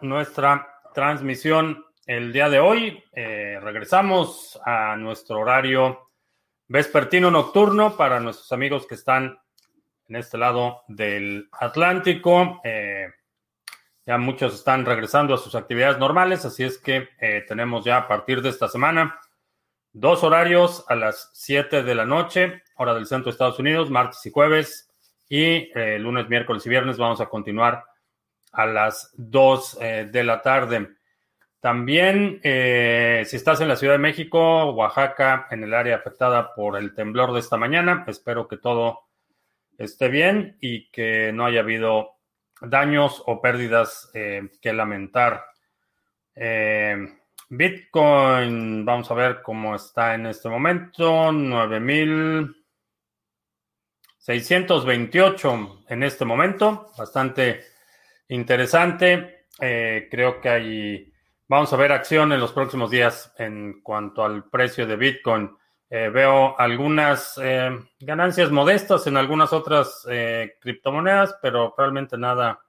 nuestra transmisión el día de hoy. Eh, regresamos a nuestro horario vespertino nocturno para nuestros amigos que están en este lado del Atlántico. Eh, ya muchos están regresando a sus actividades normales, así es que eh, tenemos ya a partir de esta semana dos horarios a las 7 de la noche, hora del centro de Estados Unidos, martes y jueves, y lunes, miércoles y viernes vamos a continuar a las 2 eh, de la tarde. También, eh, si estás en la Ciudad de México, Oaxaca, en el área afectada por el temblor de esta mañana, espero que todo esté bien y que no haya habido daños o pérdidas eh, que lamentar. Bitcoin, vamos a ver cómo está en este momento, 9.628 en este momento, bastante interesante. Eh, creo que hay, vamos a ver acción en los próximos días en cuanto al precio de Bitcoin. Eh, veo algunas eh, ganancias modestas en algunas otras criptomonedas, pero realmente nada,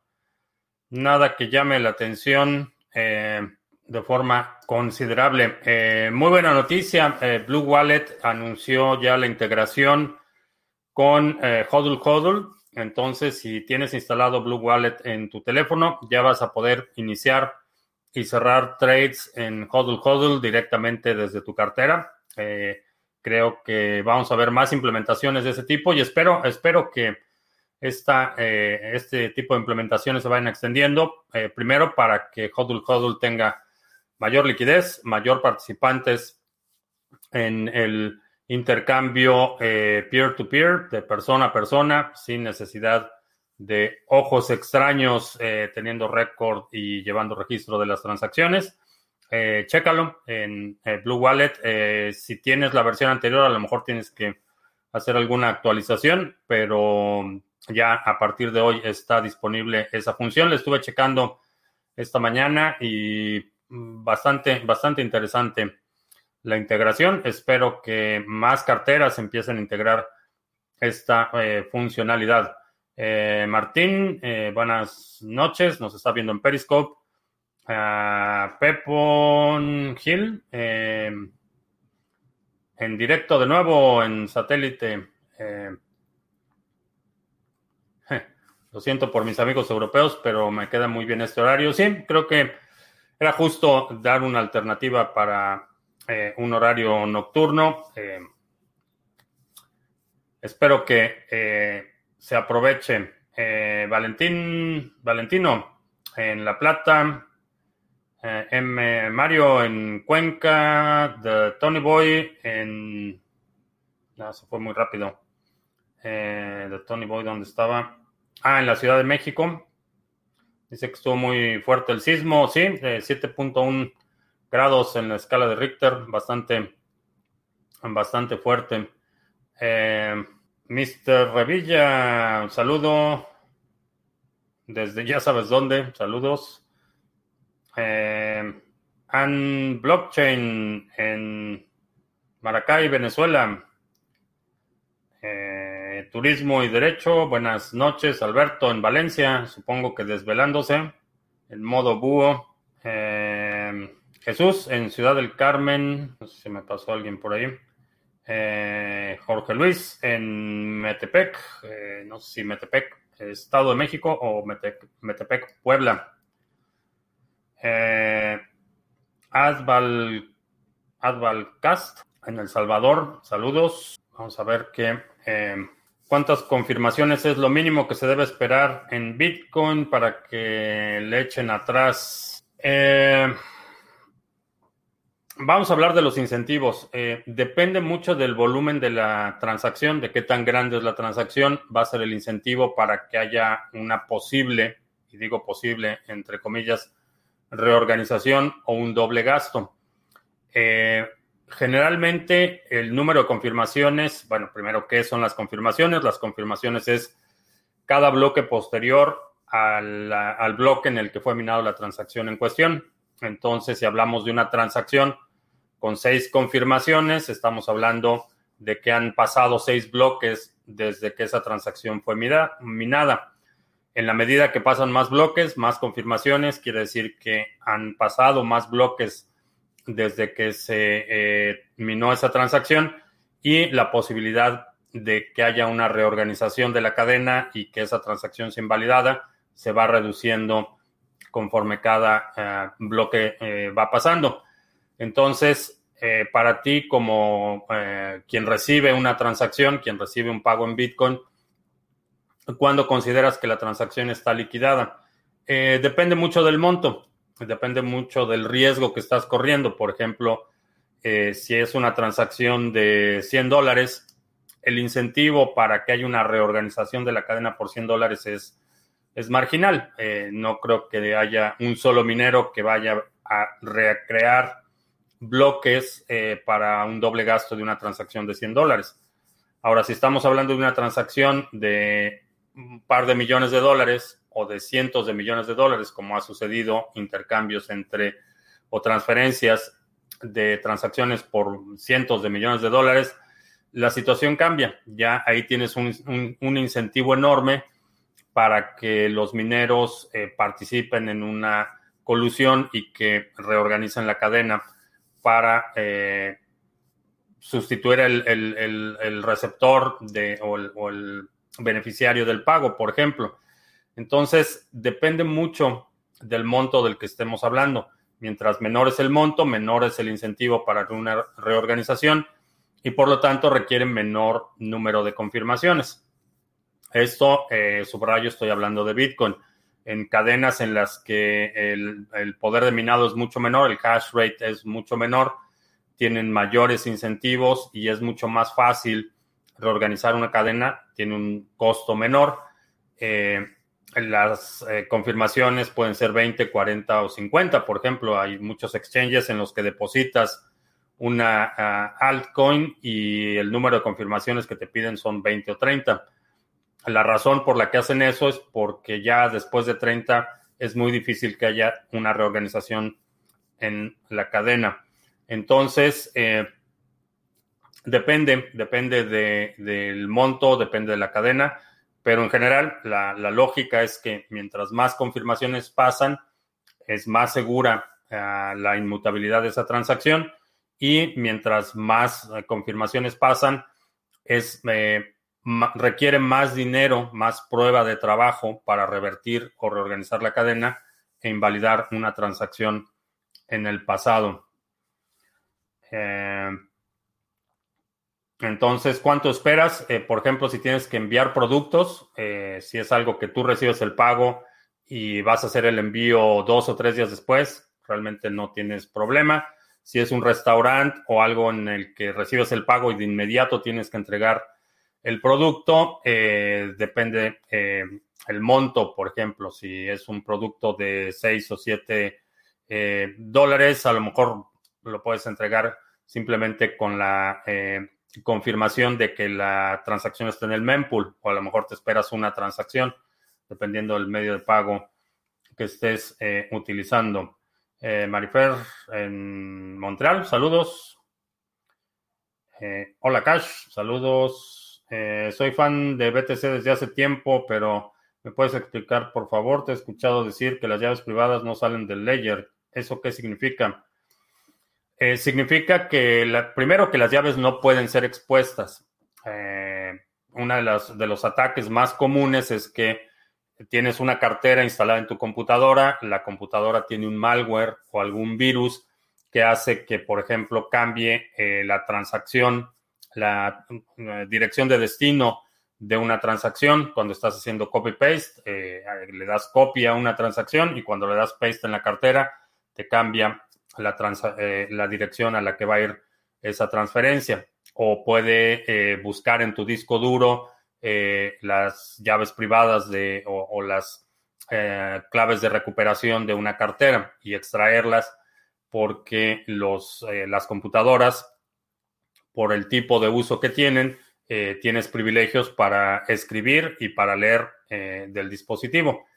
nada que llame la atención de forma considerable. muy buena noticia, Blue Wallet anunció ya la integración con Hodl Hodl. Entonces, si tienes instalado Blue Wallet en tu teléfono, ya vas a poder iniciar y cerrar trades en HODL HODL directamente desde tu cartera. Eh, creo que vamos a ver más implementaciones de ese tipo y espero, espero que esta, eh, este tipo de implementaciones se vayan extendiendo. Eh, primero, para que HODL HODL tenga mayor liquidez, mayor participantes en el intercambio eh, peer-to-peer, de persona a persona, sin necesidad de ojos extraños eh, teniendo récord y llevando registro de las transacciones. Eh, chécalo en Blue Wallet. si tienes la versión anterior, a lo mejor tienes que hacer alguna actualización, pero ya a partir de hoy está disponible esa función. Le estuve checando esta mañana y bastante, bastante interesante la integración. Espero que más carteras empiecen a integrar esta eh, funcionalidad. Eh, Martín, eh, buenas noches. Nos está viendo en Periscope. Uh, Pepon Hill, en directo de nuevo en satélite. lo siento por mis amigos europeos, pero me queda muy bien este horario. Sí, creo que era justo dar una alternativa para eh, un horario nocturno. Eh, espero que eh, se aproveche. Valentín, Valentino en La Plata, M. Mario en Cuenca, The Tony Boy en... No, se fue muy rápido. The Tony Boy, ¿dónde estaba? Ah, en la Ciudad de México. Dice que estuvo muy fuerte el sismo, sí, 7.1 grados en la escala de Richter, bastante, bastante fuerte. Eh, Mr. Revilla, un saludo desde ya sabes dónde, saludos. Eh, Blockchain en Maracay, Venezuela. Eh, turismo y Derecho, buenas noches, Alberto, en Valencia, supongo que desvelándose, en modo búho. Eh, Jesús en Ciudad del Carmen, no sé si me pasó alguien por ahí. Eh, Jorge Luis en Metepec, eh, no sé si Metepec, Estado de México o Metepec, Puebla. Eh, Cast en El Salvador, saludos. Vamos a ver qué. ¿Cuántas confirmaciones es lo mínimo que se debe esperar en Bitcoin para que le echen atrás? Eh, Vamos a hablar de los incentivos. Eh, depende mucho del volumen de la transacción, de qué tan grande es la transacción, va a ser el incentivo para que haya una posible, y digo posible, entre comillas, reorganización o un doble gasto. Eh, generalmente el número de confirmaciones, bueno, primero, ¿qué son las confirmaciones? Las confirmaciones es cada bloque posterior al, al bloque en el que fue minado la transacción en cuestión. Entonces, si hablamos de una transacción, con seis confirmaciones. Estamos hablando de que han pasado seis bloques desde que esa transacción fue minada. En la medida que pasan más bloques, más confirmaciones, quiere decir que han pasado más bloques desde que se eh, minó esa transacción y la posibilidad de que haya una reorganización de la cadena y que esa transacción sea invalidada se va reduciendo conforme cada eh, bloque eh, va pasando. Entonces, para ti como quien recibe una transacción, quien recibe un pago en Bitcoin, ¿cuándo consideras que la transacción está liquidada? depende mucho del monto depende mucho del riesgo que estás corriendo. Por ejemplo, eh, si es una transacción de 100 dólares, el incentivo para que haya una reorganización de la cadena por 100 dólares es, es marginal. Eh, no creo que haya un solo minero que vaya a recrear bloques eh, para un doble gasto de una transacción de 100 dólares. Ahora, si estamos hablando de una transacción de un par de millones de dólares, o de cientos de millones de dólares, como ha sucedido intercambios entre o transferencias de transacciones por cientos de millones de dólares, la situación cambia. Ya ahí tienes un, incentivo enorme para que los mineros eh, participen en una colusión y que reorganicen la cadena para eh, sustituir el, receptor de, o el beneficiario del pago, por ejemplo. Entonces, depende mucho del monto del que estemos hablando. Mientras menor es el monto, menor es el incentivo para una reorganización y por lo tanto requiere menor número de confirmaciones. Esto, eh, subrayo, estoy hablando de Bitcoin. En cadenas en las que el, el, poder de minado es mucho menor, el hash rate es mucho menor, tienen mayores incentivos y es mucho más fácil reorganizar una cadena, tiene un costo menor. Eh, las eh, confirmaciones pueden ser 20, 40 o 50. Por ejemplo, hay muchos exchanges en los que depositas una ah, altcoin y el número de confirmaciones que te piden son 20 o 30. La razón por la que hacen eso es porque ya después de 30 es muy difícil que haya una reorganización en la cadena. Entonces, eh, depende, depende del monto, depende de la cadena pero en general, la, lógica es que mientras más confirmaciones pasan, es más segura eh, la inmutabilidad de esa transacción y mientras más eh, confirmaciones pasan, es, eh, requiere más dinero, más prueba de trabajo para revertir o reorganizar la cadena e invalidar una transacción en el pasado. Entonces, ¿cuánto esperas? Eh, por ejemplo, si tienes que enviar productos, eh, si es algo que tú recibes el pago y vas a hacer el envío dos o tres días después, realmente no tienes problema. Si es un restaurante o algo en el que recibes el pago y de inmediato tienes que entregar el producto, eh, depende el monto, por ejemplo, si es un producto de seis o siete dólares, a lo mejor lo puedes entregar simplemente con la confirmación de que la transacción está en el mempool o a lo mejor te esperas una transacción dependiendo del medio de pago que estés eh, utilizando. Eh, Marifer en Montreal, saludos. Eh, hola Cash, saludos. Soy fan de BTC desde hace tiempo, pero ¿me puedes explicar, por favor? Te he escuchado decir que las llaves privadas no salen del ledger. ¿Eso qué significa? Eh, significa que, primero, que las llaves no pueden ser expuestas. Eh, uno de, de los ataques más comunes es que tienes una cartera instalada en tu computadora, la computadora tiene un malware o algún virus que hace que, por ejemplo, cambie eh, la transacción, la dirección de destino de una transacción. Cuando estás haciendo copy-paste, le das copia a una transacción y cuando le das paste en la cartera, te cambia la, eh, la dirección a la que va a ir esa transferencia. O puede eh, buscar en tu disco duro eh, las llaves privadas de, o, las claves de recuperación de una cartera y extraerlas porque los, las computadoras, por el tipo de uso que tienen, tienes privilegios para escribir y para leer del dispositivo.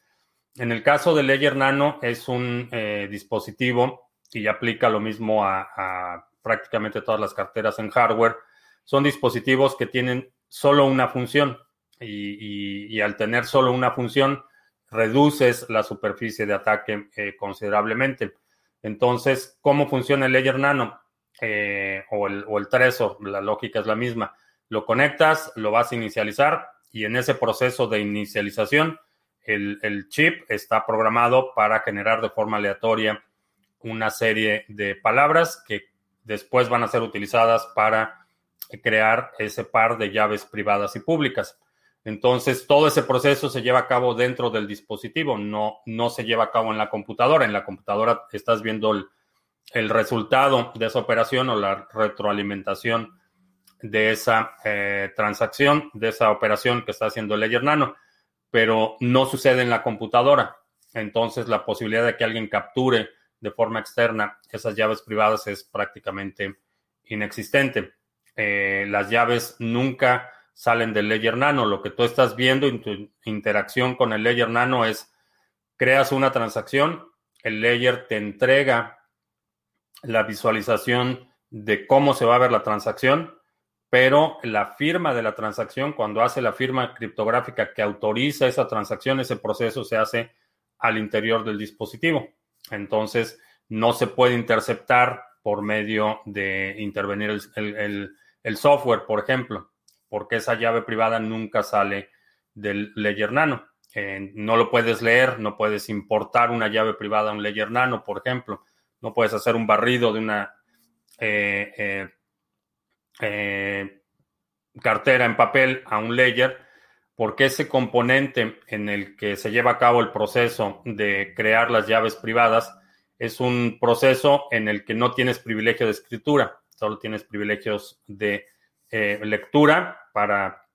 En el caso de Ledger Nano es un dispositivo y aplica lo mismo a, prácticamente todas las carteras en hardware, son dispositivos que tienen solo una función y, al tener solo una función reduces la superficie de ataque considerablemente. Entonces, ¿cómo funciona el Ledger Nano o, el, o el Trezor? La lógica es la misma. Lo conectas, lo vas a inicializar y en ese proceso de inicialización, el, el chip está programado para generar de forma aleatoria una serie de palabras que después van a ser utilizadas para crear ese par de llaves privadas y públicas. Entonces, todo ese proceso se lleva a cabo dentro del dispositivo, no, no se lleva a cabo en la computadora. En la computadora estás viendo el, resultado de esa operación o la retroalimentación de esa eh, transacción, de esa operación que está haciendo el Ledger Nano, pero no sucede en la computadora. Entonces, la posibilidad de que alguien capture de forma externa esas llaves privadas es prácticamente inexistente. Eh, las llaves nunca salen del Ledger Nano. Lo que tú estás viendo en tu interacción con el Ledger Nano es, creas una transacción, el Ledger te entrega la visualización de cómo se va a ver la transacción, pero la firma de la transacción, cuando hace la firma criptográfica que autoriza esa transacción, ese proceso se hace al interior del dispositivo. Entonces, no se puede interceptar por medio de intervenir el, software, por ejemplo, porque esa llave privada nunca sale del Ledger Nano. Eh, no lo puedes leer, no puedes importar una llave privada a un Ledger Nano, por ejemplo. No puedes hacer un barrido de una eh, eh, cartera en papel a un Ledger porque ese componente en el que se lleva a cabo el proceso de crear las llaves privadas es un proceso en el que no tienes privilegio de escritura, solo tienes privilegios de eh, lectura para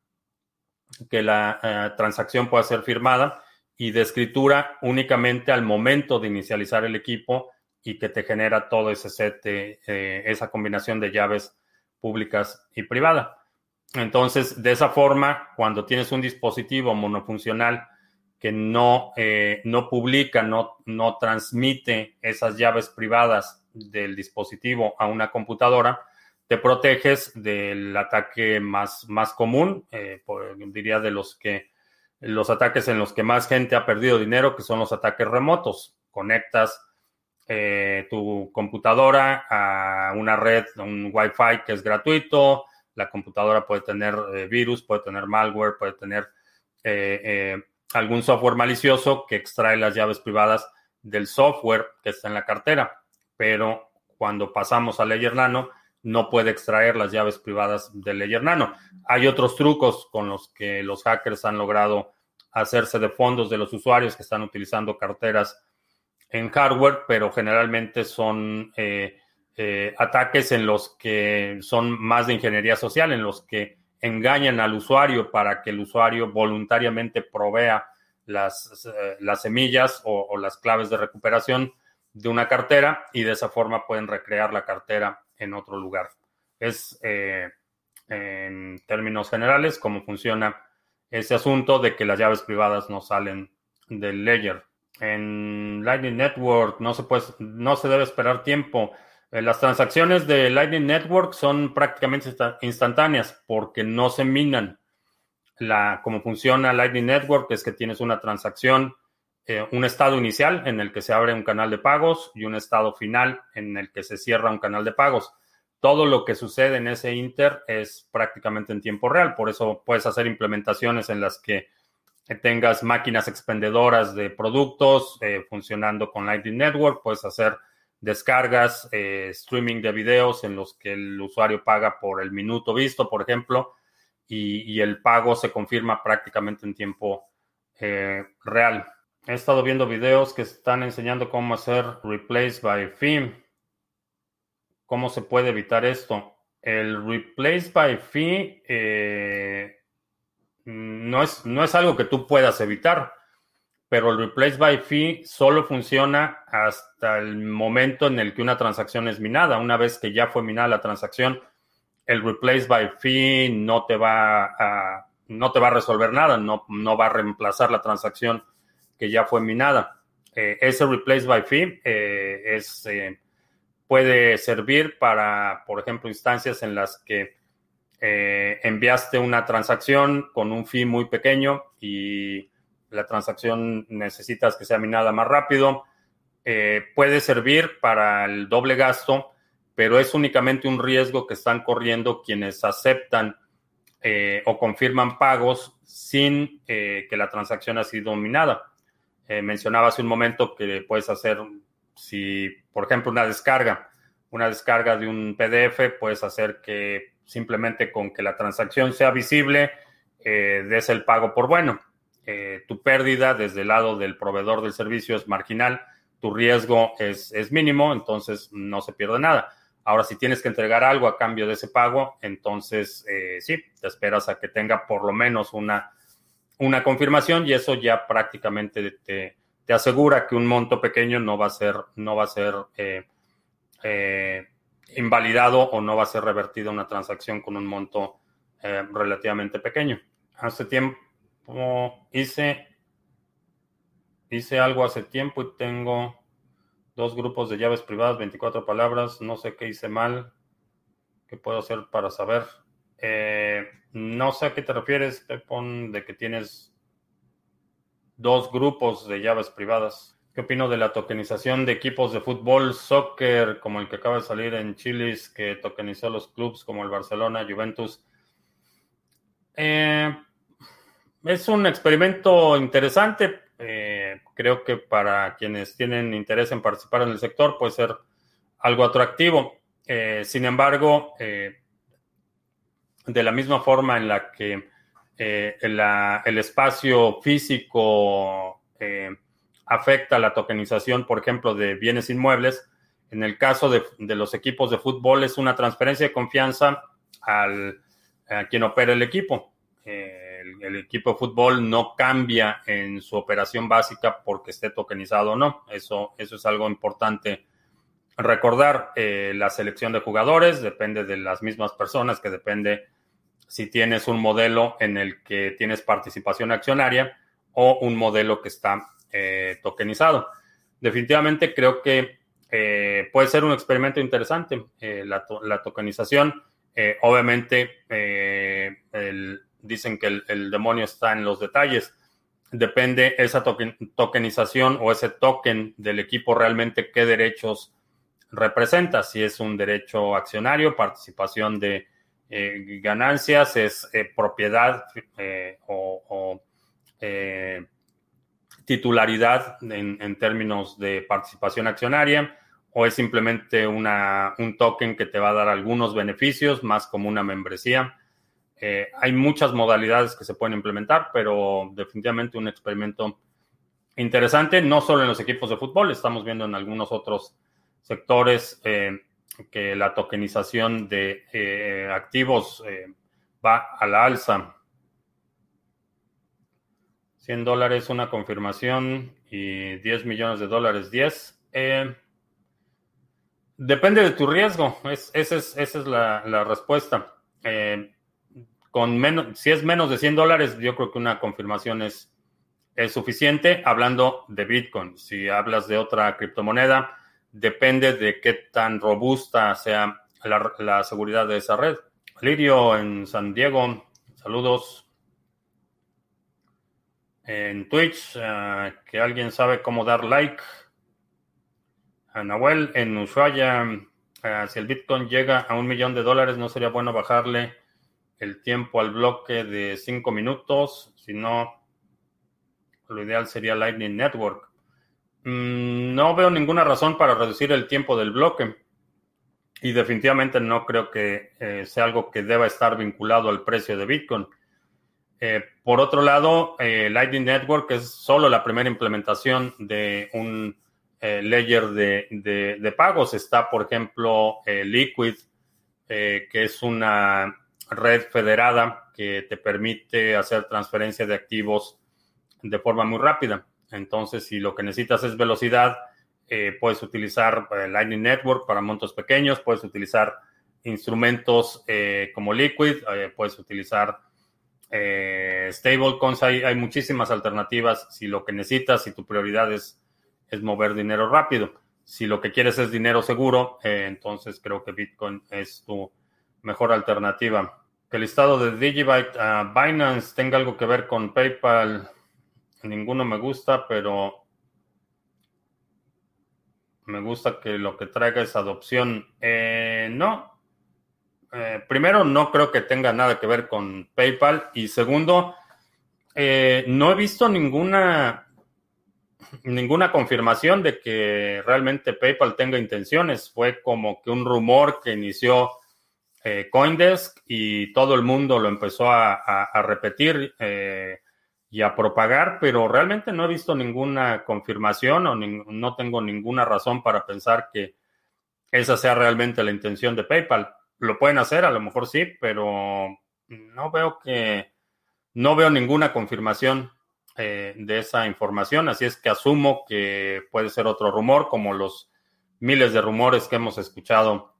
que la eh, transacción pueda ser firmada y de escritura únicamente al momento de inicializar el equipo y que te genera todo ese set, eh, esa combinación de llaves públicas y privadas. Entonces, de esa forma, cuando tienes un dispositivo monofuncional que no, eh, no publica, no, no transmite esas llaves privadas del dispositivo a una computadora, te proteges del ataque más, más común, eh, diría de los que los ataques en los que más gente ha perdido dinero, que son los ataques remotos. Conectas eh, tu computadora a una red, un Wi-Fi que es gratuito, la computadora puede tener eh, virus, puede tener malware, puede tener eh, algún software malicioso que extrae las llaves privadas del software que está en la cartera. Pero cuando pasamos a Ledger Nano, no puede extraer las llaves privadas del Ledger Nano. Hay otros trucos con los que los hackers han logrado hacerse de fondos de los usuarios que están utilizando carteras en hardware, pero generalmente son eh, ataques en los que son más de ingeniería social, en los que engañan al usuario para que el usuario voluntariamente provea las, eh, las semillas o, las claves de recuperación de una cartera y de esa forma pueden recrear la cartera en otro lugar. Es eh, en términos generales cómo funciona ese asunto de que las llaves privadas no salen del ledger. En Lightning Network no se, puede, no se debe esperar tiempo eh, las transacciones de Lightning Network son prácticamente instantáneas porque no se minan. La, como funciona Lightning Network es que tienes una transacción, eh, un estado inicial en el que se abre un canal de pagos y un estado final en el que se cierra un canal de pagos. Todo lo que sucede en ese inter es prácticamente en tiempo real. Por eso puedes hacer implementaciones en las que tengas máquinas expendedoras de productos eh, funcionando con Lightning Network. Puedes hacer descargas, eh, streaming de videos en los que el usuario paga por el minuto visto, por ejemplo, y, el pago se confirma prácticamente en tiempo eh, real. He estado viendo videos que están enseñando cómo hacer replace by fee. ¿Cómo se puede evitar esto? El replace by fee no, es, no es algo que tú puedas evitar pero el replace by fee solo funciona hasta el momento en el que una transacción es minada. Una vez que ya fue minada la transacción, el replace by fee no te va a, no te va a resolver nada, no, no va a reemplazar la transacción que ya fue minada. Eh, ese replace by fee eh, es, eh, puede servir para, por ejemplo, instancias en las que enviaste una transacción con un fee muy pequeño y la transacción necesitas que sea minada más rápido. Eh, puede servir para el doble gasto, pero es únicamente un riesgo que están corriendo quienes aceptan eh, o confirman pagos sin que la transacción ha sido minada. mencionaba hace un momento que puedes hacer, si por ejemplo una descarga, una descarga de un PDF, puedes hacer que simplemente con que la transacción sea visible, eh, des el pago por bueno. Eh, tu pérdida desde el lado del proveedor del servicio es marginal, tu riesgo es, mínimo, entonces no se pierde nada. Ahora, si tienes que entregar algo a cambio de ese pago, entonces eh, sí, te esperas a que tenga por lo menos una, una confirmación y eso ya prácticamente te, te, asegura que un monto pequeño no va a ser, no va a ser invalidado o no va a ser revertida una transacción con un monto relativamente pequeño hace tiempo hice, hice algo hace tiempo y tengo dos grupos de llaves privadas, 24 palabras, no sé qué hice mal, qué puedo hacer para saber. Eh, no sé a qué te refieres, Pepon, de que tienes dos grupos de llaves privadas. ¿Qué opino de la tokenización de equipos de fútbol, soccer, como el que acaba de salir en Chilis, que tokenizó los clubes como el Barcelona, Juventus? Eh, es un experimento interesante. Eh, creo que para quienes tienen interés en participar en el sector puede ser algo atractivo. Eh, sin embargo, de la misma forma en la que el espacio físico afecta la tokenización, por ejemplo, de bienes inmuebles, en el caso de, los equipos de fútbol es una transferencia de confianza al, a quien opera el equipo el, equipo de fútbol no cambia en su operación básica porque esté tokenizado o no. Eso, eso es algo importante recordar. Eh, la selección de jugadores depende de las mismas personas, que depende si tienes un modelo en el que tienes participación accionaria o un modelo que está eh, tokenizado. Definitivamente creo que eh, puede ser un experimento interesante la, la, tokenización. obviamente, el, dicen que el, demonio está en los detalles. Depende esa tokenización o ese token del equipo realmente qué derechos representa. Si es un derecho accionario, participación de eh, ganancias, es eh, propiedad eh, o, titularidad en, en, términos de participación accionaria, o es simplemente una, un token que te va a dar algunos beneficios, más como una membresía. Eh, hay muchas modalidades que se pueden implementar, pero definitivamente un experimento interesante, no solo en los equipos de fútbol, estamos viendo en algunos otros sectores eh, que la tokenización de eh, activos va a la alza. 100 dólares una confirmación y 10 millones de dólares 10. depende de tu riesgo, esa es, la, la respuesta menos, si es menos de 100 dólares, yo creo que una confirmación es, es suficiente. Hablando de Bitcoin, si hablas de otra criptomoneda, depende de qué tan robusta sea la, seguridad de esa red. Lirio en San Diego, saludos. En Twitch, eh, que alguien sabe cómo dar like. A Nahuel en Ushuaia, eh, si el Bitcoin llega a un millón de dólares, ¿no sería bueno bajarle el tiempo al bloque de 5 minutos, si no, lo ideal sería Lightning Network. Mm, no veo ninguna razón para reducir el tiempo del bloque y definitivamente no creo que eh, sea algo que deba estar vinculado al precio de Bitcoin. Eh, por otro lado, eh, Lightning Network es solo la primera implementación de un layer de, de, pagos. Está, por ejemplo, Liquid, que es una red federada que te permite hacer transferencia de activos de forma muy rápida. Entonces, si lo que necesitas es velocidad, eh, puedes utilizar eh, Lightning Network para montos pequeños, puedes utilizar instrumentos eh, como Liquid, puedes utilizar stablecoins, hay, hay, muchísimas alternativas si lo que necesitas, si tu prioridad es, es mover dinero rápido. Si lo que quieres es dinero seguro, entonces creo que Bitcoin es tu mejor alternativa. Que el listado de Digibyte a Binance tenga algo que ver con PayPal. ninguno me gusta, pero me gusta que lo que traiga es adopción. Eh, no. Eh, primero, no creo que tenga nada que ver con PayPal. Y segundo, eh, no he visto ninguna, ninguna confirmación de que realmente PayPal tenga intenciones. Fue como que un rumor que inició Coindesk y todo el mundo lo empezó a, repetir y a propagar, pero realmente no he visto ninguna confirmación o no tengo ninguna razón para pensar que esa sea realmente la intención de PayPal. Lo pueden hacer, a lo mejor sí, pero no veo que no veo ninguna confirmación eh, de esa información, así es que asumo que puede ser otro rumor, como los miles de rumores que hemos escuchado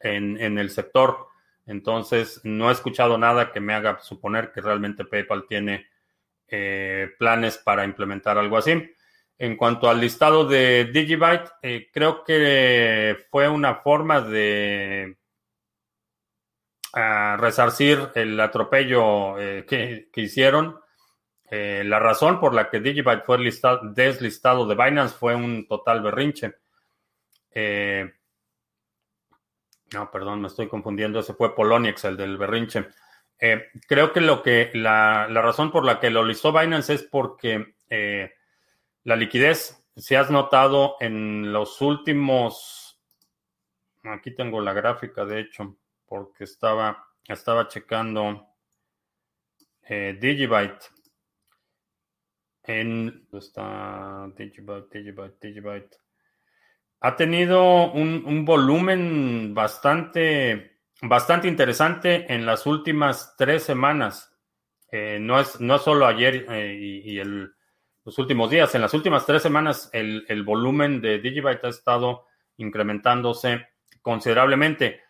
en, en el sector. Entonces, no he escuchado nada que me haga suponer que realmente PayPal tiene eh, planes para implementar algo así. En cuanto al listado de Digibyte, eh, creo que fue una forma de ah, resarcir el atropello eh, que, hicieron. la razón por la que Digibyte fue deslistado de Binance fue un total berrinche. no, perdón, me estoy confundiendo. Ese fue Poloniex, el del berrinche. Eh, creo que lo que la, razón por la que lo listó Binance es porque eh, la liquidez, si has notado en los últimos, aquí tengo la gráfica de hecho, porque estaba, estaba checando eh, Digibyte. En, está Digibyte, Digibyte, Digibyte? Ha tenido un, un volumen bastante bastante interesante en las últimas tres semanas. Eh, no, es, no solo ayer eh, y, los últimos días, en las últimas tres semanas el, volumen de Digibyte ha estado incrementándose considerablemente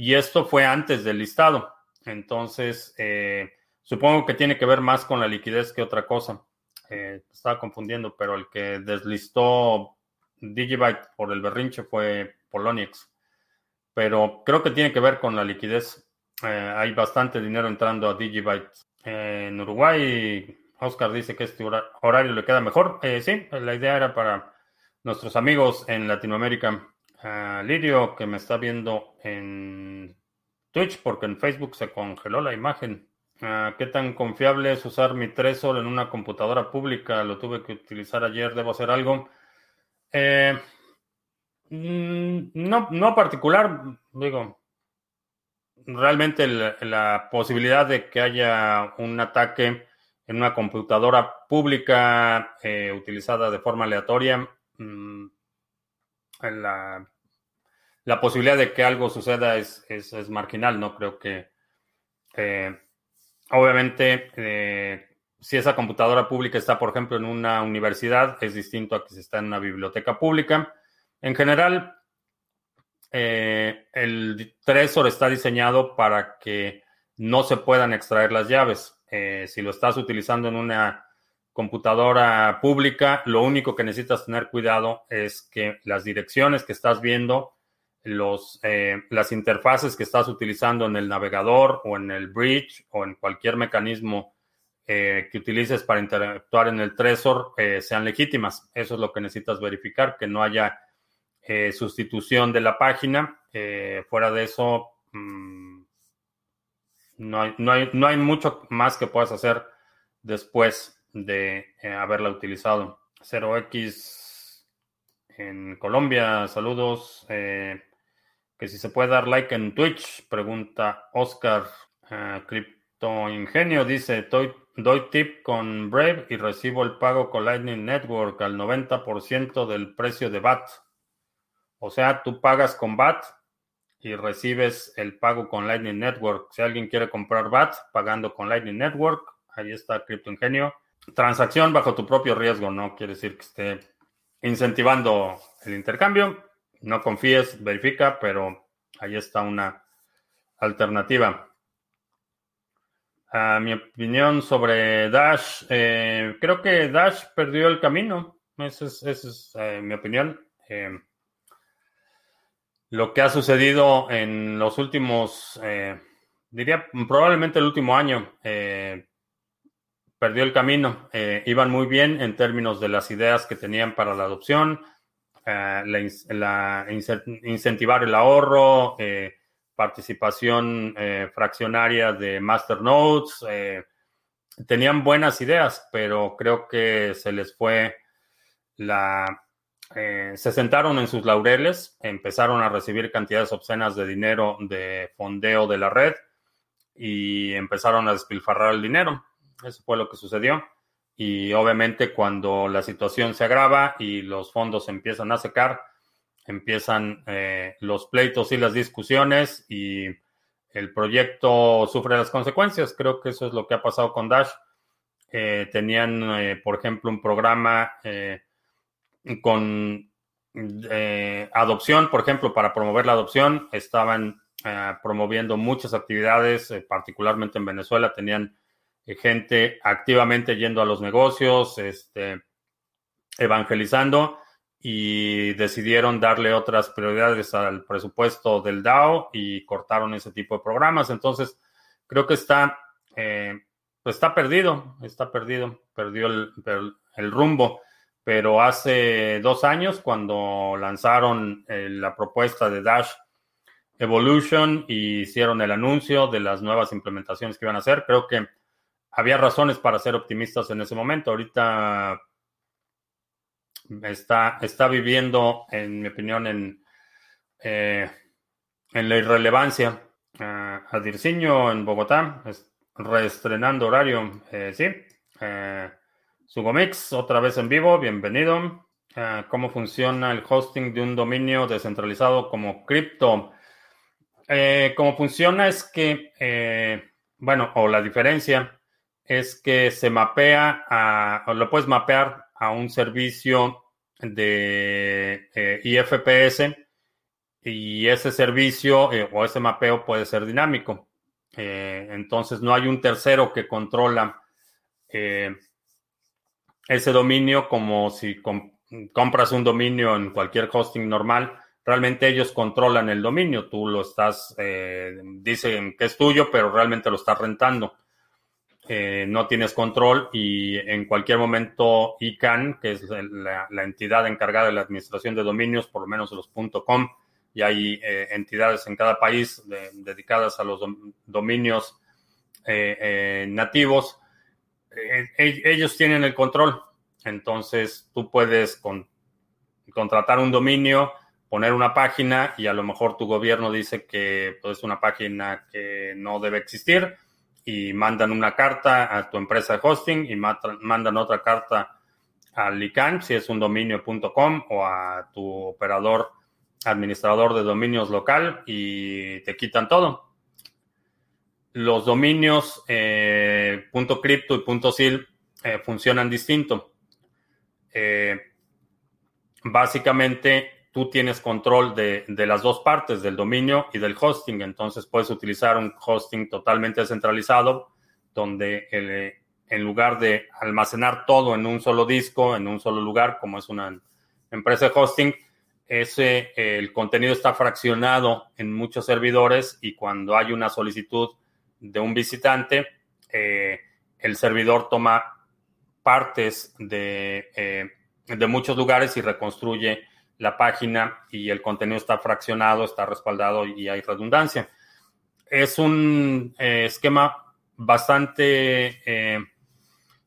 y esto fue antes del listado. Entonces, eh, supongo que tiene que ver más con la liquidez que otra cosa. estaba confundiendo, pero el que deslistó Digibyte por el berrinche fue Poloniex pero creo que tiene que ver con la liquidez. Eh, hay bastante dinero entrando a Digibyte. en Uruguay, Oscar dice que este horario le queda mejor. Eh, sí, la idea era para nuestros amigos en Latinoamérica. Lirio, que me está viendo en Twitch, porque en Facebook se congeló la imagen. ¿Qué tan confiable es usar mi Trezor en una computadora pública? Lo tuve que utilizar ayer, ¿debo hacer algo? Eh, Mm, no, no particular, digo, realmente la posibilidad de que haya un ataque en una computadora pública eh, utilizada de forma aleatoria, mm, la, la, posibilidad de que algo suceda es, es, marginal, no creo que, obviamente, eh, si esa computadora pública está, por ejemplo, en una universidad, es distinto a que se está en una biblioteca pública. En general, eh, el Trezor está diseñado para que no se puedan extraer las llaves. Eh, si lo estás utilizando en una computadora pública, lo único que necesitas tener cuidado es que las direcciones que estás viendo, los, eh, las interfaces que estás utilizando en el navegador o en el bridge o en cualquier mecanismo que utilices para interactuar en el Trezor sean legítimas. Eso es lo que necesitas verificar, que no haya eh, sustitución de la página. Eh, fuera de eso, mm, no, hay, no, hay, no, hay, mucho más que puedas hacer después de eh, haberla utilizado. 0x en Colombia, saludos. que si se puede dar like en Twitch, pregunta Oscar. Crypto Ingenio dice, doy, doy tip con Brave y recibo el pago con Lightning Network al 90% del precio de BAT. O sea, tú pagas con BAT y recibes el pago con Lightning Network. Si alguien quiere comprar BAT pagando con Lightning Network, ahí está Crypto Ingenio. Transacción bajo tu propio riesgo, no quiere decir que esté incentivando el intercambio. No confíes, verifica, pero ahí está una alternativa. mi opinión sobre Dash, eh, creo que Dash perdió el camino. Esa es, eh, mi opinión. Eh, lo que ha sucedido en los últimos, diría probablemente el último año, perdió el camino. Eh, iban muy bien en términos de las ideas que tenían para la adopción, eh, la, incentivar el ahorro, eh, participación fraccionaria de masternodes. tenían buenas ideas, pero creo que se les fue la... se sentaron en sus laureles, empezaron a recibir cantidades obscenas de dinero de fondeo de la red y empezaron a despilfarrar el dinero. Eso fue lo que sucedió. Y obviamente cuando la situación se agrava y los fondos empiezan a secar, empiezan eh, los pleitos y las discusiones y el proyecto sufre las consecuencias. Creo que eso es lo que ha pasado con Dash. Eh, tenían, eh, por ejemplo, un programa con adopción, por ejemplo, para promover la adopción. Estaban promoviendo muchas actividades, particularmente en Venezuela. Tenían gente activamente yendo a los negocios, este, evangelizando y decidieron darle otras prioridades al presupuesto del DAO y cortaron ese tipo de programas. Entonces, creo que está, eh, pues está perdido, está perdido, perdió el, el, rumbo. Pero hace dos años, cuando lanzaron eh, la propuesta de Dash Evolution y hicieron el anuncio de las nuevas implementaciones que iban a hacer, creo que había razones para ser optimistas en ese momento. Ahorita está, está viviendo, en mi opinión, en, eh, en la irrelevancia. Uh, Adirciño en Bogotá, reestrenando horario, eh, sí. Eh, Sugomix, otra vez en vivo, bienvenido. ¿Cómo funciona el hosting de un dominio descentralizado como cripto? ¿Cómo funciona es que, bueno, o la diferencia es que se mapea a, o lo puedes mapear a un servicio de eh, IFPS y ese servicio eh, o ese mapeo puede ser dinámico. Eh, entonces no hay un tercero que controla ese dominio como si compras un dominio en cualquier hosting normal. Realmente ellos controlan el dominio, tú lo estás, dicen que es tuyo, pero realmente lo estás rentando. Eh, no tienes control y en cualquier momento ICANN, que es la, entidad encargada de la administración de dominios, por lo menos los .com, y hay eh, entidades en cada país dedicadas a los dominios eh, nativos, e-, ellos tienen el control. Entonces tú puedes contratar un dominio, poner una página y a lo mejor tu gobierno dice que pues, es una página que no debe existir y mandan una carta a tu empresa de hosting y mandan otra carta al ICANN, si es un dominio.com o a tu operador administrador de dominios local y te quitan todo. Los dominios eh, .crypto y .sil eh, funcionan distinto. Eh, básicamente tú tienes control de, las dos partes, del dominio y del hosting. Entonces puedes utilizar un hosting totalmente descentralizado, donde en lugar de almacenar todo en un solo disco, en un solo lugar, como es una empresa de hosting, ese, el contenido está fraccionado en muchos servidores y cuando hay una solicitud de un visitante, eh, el servidor toma partes de, eh, de muchos lugares y reconstruye la página y el contenido está fraccionado, está respaldado y hay redundancia. Es un eh, esquema bastante, eh,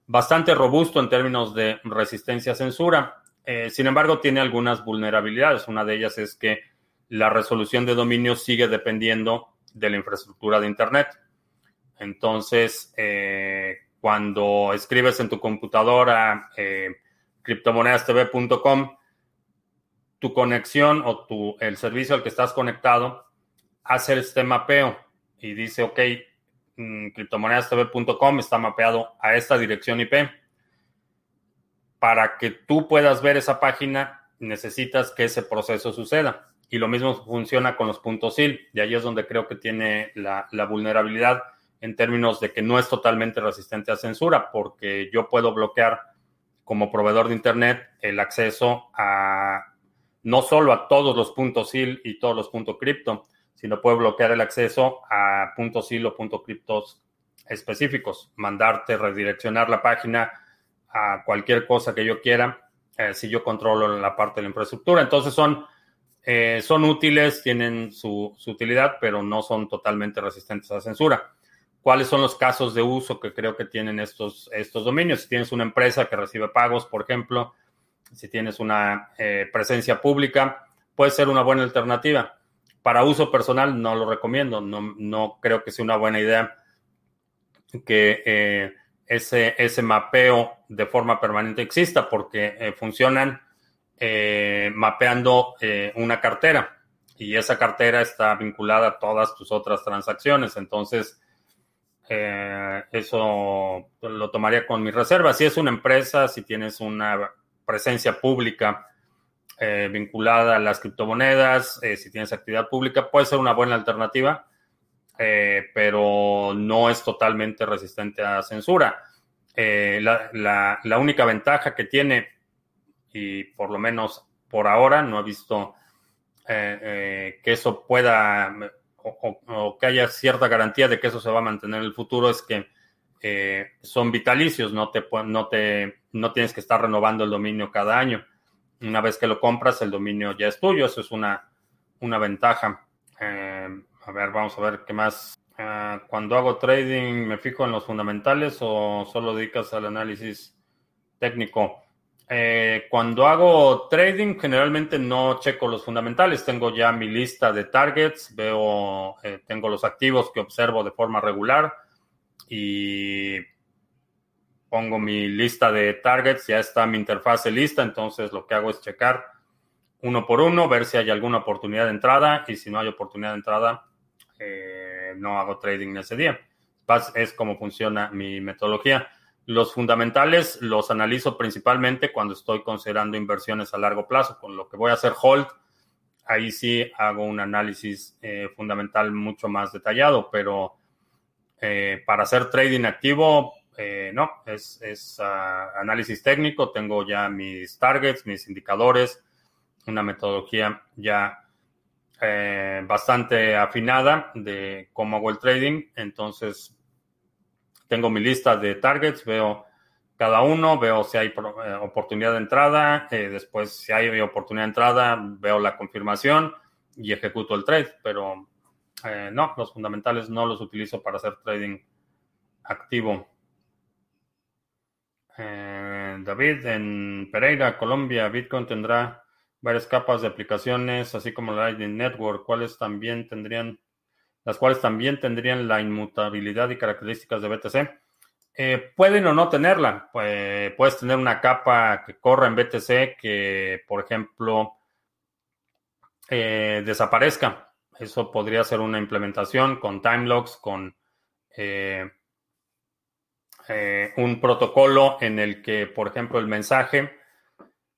bastante robusto en términos de resistencia a censura. Eh, sin embargo, tiene algunas vulnerabilidades. Una de ellas es que la resolución de dominio sigue dependiendo de la infraestructura de Internet. Entonces, cuando escribes en tu computadora criptomonedastv.com, tu conexión o tu, el servicio al que estás conectado hace este mapeo y dice, ok, mm, criptomonedastv.com está mapeado a esta dirección IP. Para que tú puedas ver esa página, necesitas que ese proceso suceda. Y lo mismo funciona con los puntos SIL. Y ahí es donde creo que tiene la, la vulnerabilidad en términos de que no es totalmente resistente a censura, porque yo puedo bloquear como proveedor de Internet el acceso a no solo a todos los puntos SIL y todos los puntos cripto, sino puede bloquear el acceso a puntos SIL o puntos criptos específicos, mandarte, redireccionar la página a cualquier cosa que yo quiera, eh, si yo controlo la parte de la infraestructura. Entonces son, eh, son útiles, tienen su, su, utilidad, pero no son totalmente resistentes a la censura. ¿Cuáles son los casos de uso que creo que tienen estos, estos dominios? Si tienes una empresa que recibe pagos, por ejemplo, si tienes una eh, presencia pública, puede ser una buena alternativa. Para uso personal no lo recomiendo, no, no creo que sea una buena idea que eh, ese, ese mapeo de forma permanente exista porque eh, funcionan mapeando una cartera y esa cartera está vinculada a todas tus otras transacciones. Entonces, eso lo tomaría con mi reserva. Si es una empresa, si tienes una presencia pública vinculada a las criptomonedas, si tienes actividad pública, puede ser una buena alternativa eh, pero no es totalmente resistente a censura. Eh, la, única ventaja que tiene, y por lo menos por ahora no he visto eh, que eso pueda o, que haya cierta garantía de que eso se va a mantener en el futuro, es que son vitalicios, no, te, no, te, no tienes que estar renovando el dominio cada año. Una vez que lo compras, el dominio ya es tuyo, eso es una, una ventaja. A ver, vamos a ver qué más. Ah, cuando hago trading, ¿me fijo en los fundamentales o solo dedicas al análisis técnico? Eh, cuando hago trading, generalmente no checo los fundamentales. Tengo ya mi lista de targets, veo, eh, tengo los activos que observo de forma regular y pongo mi lista de targets, ya está mi interfase lista, entonces lo que hago es checar uno por uno, ver si hay alguna oportunidad de entrada y si no hay oportunidad de entrada, eh, no hago trading ese día. Es como funciona mi metodología. Los fundamentales los analizo principalmente cuando estoy considerando inversiones a largo plazo. Con lo que voy a hacer hold, ahí sí hago un análisis eh, fundamental mucho más detallado, pero eh, para hacer trading activo, no, es, es ah, análisis técnico. Tengo ya mis targets, mis indicadores, una metodología ya eh, bastante afinada de cómo hago el trading. Entonces, tengo mi lista de targets, veo cada uno, veo si hay eh, oportunidad de entrada, eh, después si hay oportunidad de entrada, veo la confirmación y ejecuto el trade, pero no, los fundamentales no los utilizo para hacer trading activo. David, en Pereira, Colombia, Bitcoin tendrá varias capas de aplicaciones, así como la Lightning Network, cuáles también tendrían, las cuales también tendrían la inmutabilidad y características de BTC. Eh, pueden o no tenerla. puedes tener una capa que corra en BTC que, por ejemplo, eh, desaparezca. Eso podría ser una implementación con time logs, con eh, un protocolo en el que, por ejemplo, el mensaje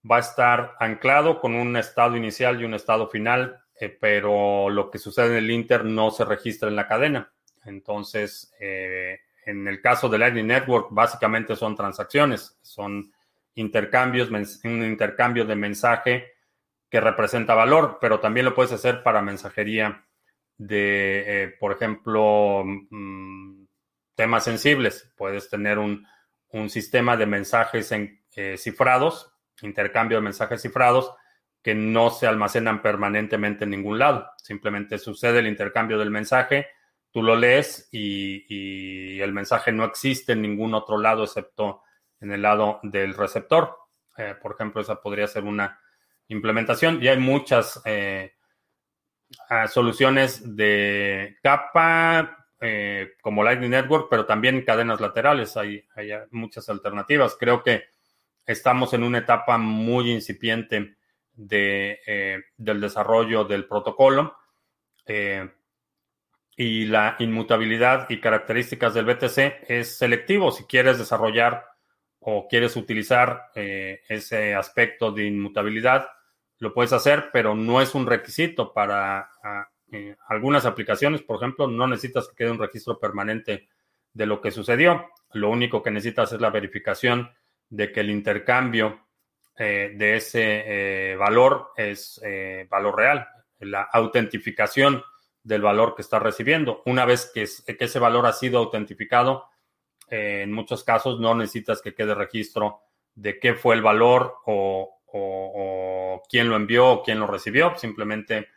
va a estar anclado con un estado inicial y un estado final, eh, pero lo que sucede en el Inter no se registra en la cadena. Entonces, eh, en el caso de Lightning Network, básicamente son transacciones, son intercambios, un intercambio de mensaje que representa valor, pero también lo puedes hacer para mensajería de, eh, por ejemplo, mm, temas sensibles. Puedes tener un, un sistema de mensajes en, cifrados intercambio de mensajes cifrados que no se almacenan permanentemente en ningún lado. Simplemente sucede el intercambio del mensaje, tú lo lees y, el mensaje no existe en ningún otro lado excepto en el lado del receptor. Eh, por ejemplo, esa podría ser una implementación. Y hay muchas eh, soluciones de capa eh, como Lightning Network, pero también cadenas laterales. Hay, muchas alternativas. Creo que estamos en una etapa muy incipiente de, eh, del desarrollo del protocolo y la inmutabilidad y características del BTC es selectivo. Si quieres desarrollar o quieres utilizar ese aspecto de inmutabilidad, lo puedes hacer, pero no es un requisito para algunas aplicaciones. Por ejemplo, no necesitas que quede un registro permanente de lo que sucedió. Lo único que necesitas es la verificación de que el intercambio eh, de ese eh, valor es eh, valor real. La autentificación del valor que está recibiendo. Una vez que, ese valor ha sido autentificado, eh, en muchos casos no necesitas que quede registro de qué fue el valor o, o quién lo envió o quién lo recibió. Simplemente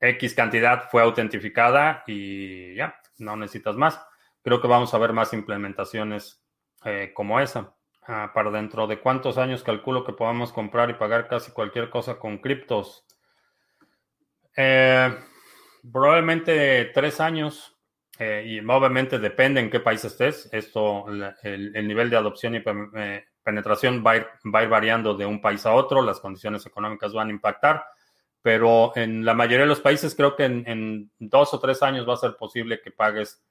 X cantidad fue autentificada y ya, no necesitas más. Creo que vamos a ver más implementaciones eh, como esa. Ah, para dentro de cuántos años calculo que podamos comprar y pagar casi cualquier cosa con criptos. Eh, probablemente tres años. Eh, y obviamente depende en qué país estés. Esto, el, nivel de adopción y penetración va a, ir, variando de un país a otro. Las condiciones económicas van a impactar. Pero en la mayoría de los países creo que en, dos o tres años va a ser posible que pagues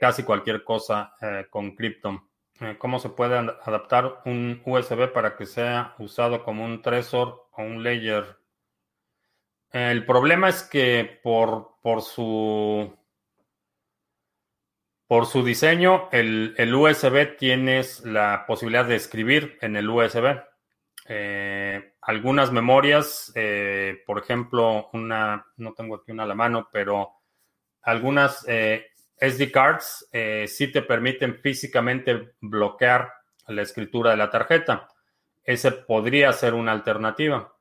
casi cualquier cosa con cripto. Eh, cómo se puede adaptar un USB para que sea usado como un Trezor o un Layer. El problema es que por, por su por su diseño, el, USB tienes la posibilidad de escribir en el USB. Eh, algunas memorias, eh, por ejemplo, una, no tengo aquí una a la mano, pero algunas SD cards eh, sí te permiten físicamente bloquear la escritura de la tarjeta. Ese podría ser una alternativa,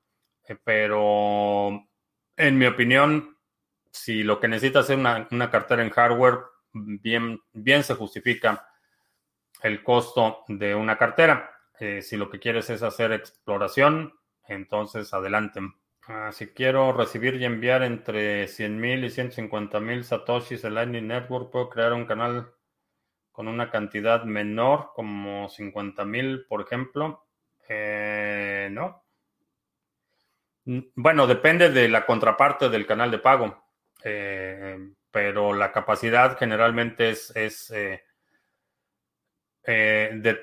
eh, pero en mi opinión, si lo que necesitas es una, cartera en hardware, bien, bien se justifica el costo de una cartera. Eh, si lo que quieres es hacer exploración, entonces adelante. Ah, si quiero recibir y enviar entre 100.000 y 150.000 satoshis en Lightning Network, puedo crear un canal con una cantidad menor, como 50.000, por ejemplo. Eh, no. Bueno, depende de la contraparte del canal de pago, eh, pero la capacidad generalmente es, es eh, de,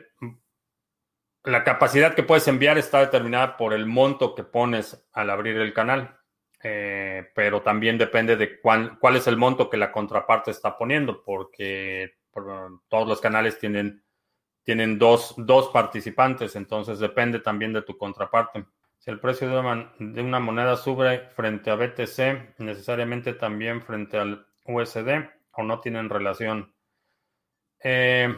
la capacidad que puedes enviar está determinada por el monto que pones al abrir el canal, eh, pero también depende de cuál, cuál es el monto que la contraparte está poniendo, porque todos los canales tienen, tienen dos, dos, participantes, entonces depende también de tu contraparte. Si el precio de una, de una moneda sube frente a BTC, necesariamente también frente al USD o no tienen relación. Eh,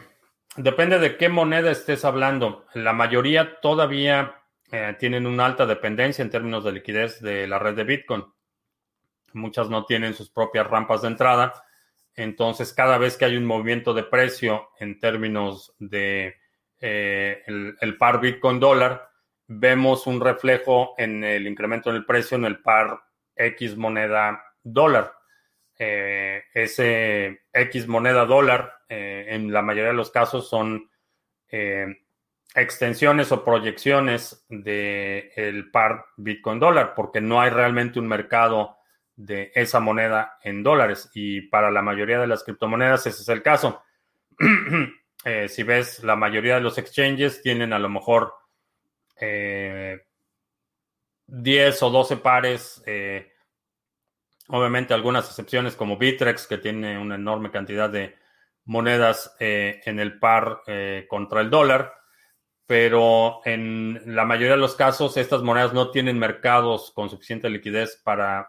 Depende de qué moneda estés hablando. La mayoría todavía eh, tienen una alta dependencia en términos de liquidez de la red de Bitcoin. Muchas no tienen sus propias rampas de entrada. Entonces, cada vez que hay un movimiento de precio en términos de eh, el, par Bitcoin dólar, vemos un reflejo en el incremento en el precio en el par X moneda dólar. Eh, ese X moneda dólar, eh, en la mayoría de los casos son eh, extensiones o proyecciones del el par Bitcoin dólar, porque no hay realmente un mercado de esa moneda en dólares. Y para la mayoría de las criptomonedas ese es el caso. si ves, la mayoría de los exchanges tienen a lo mejor 10 o 12 pares Obviamente algunas excepciones como Bitrex, que tiene una enorme cantidad de monedas eh, en el par eh, contra el dólar, pero en la mayoría de los casos estas monedas no tienen mercados con suficiente liquidez para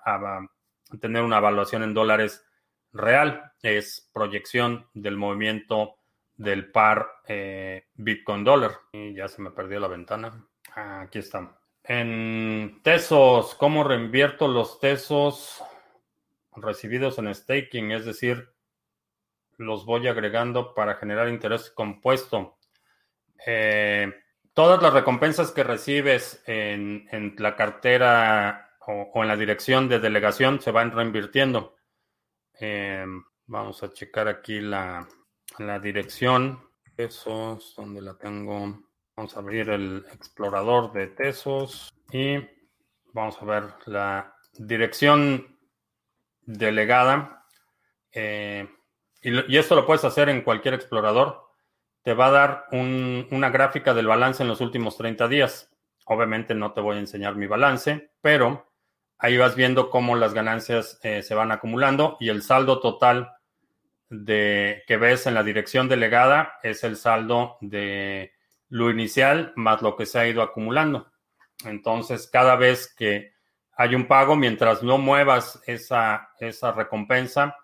tener una evaluación en dólares real. Es proyección del movimiento del par eh, Bitcoin dólar. Y ya se me perdió la ventana. aquí está. En Tesos, ¿cómo reinvierto los Tesos? Recibidos en staking, es decir, los voy agregando para generar interés compuesto. Eh, todas las recompensas que recibes en, la cartera o, en la dirección de delegación se van reinvirtiendo. Eh, vamos a checar aquí la, la dirección. Tesos, donde la tengo. Vamos a abrir el explorador de Tesos y vamos a ver la dirección delegada. Eh, y, esto lo puedes hacer en cualquier explorador. Te va a dar una gráfica del balance en los últimos 30 días. Obviamente no te voy a enseñar mi balance, pero ahí vas viendo cómo las ganancias eh, se van acumulando y el saldo total de, que ves en la dirección delegada es el saldo de lo inicial más lo que se ha ido acumulando. Entonces, cada vez que hay un pago, mientras no muevas esa, esa recompensa,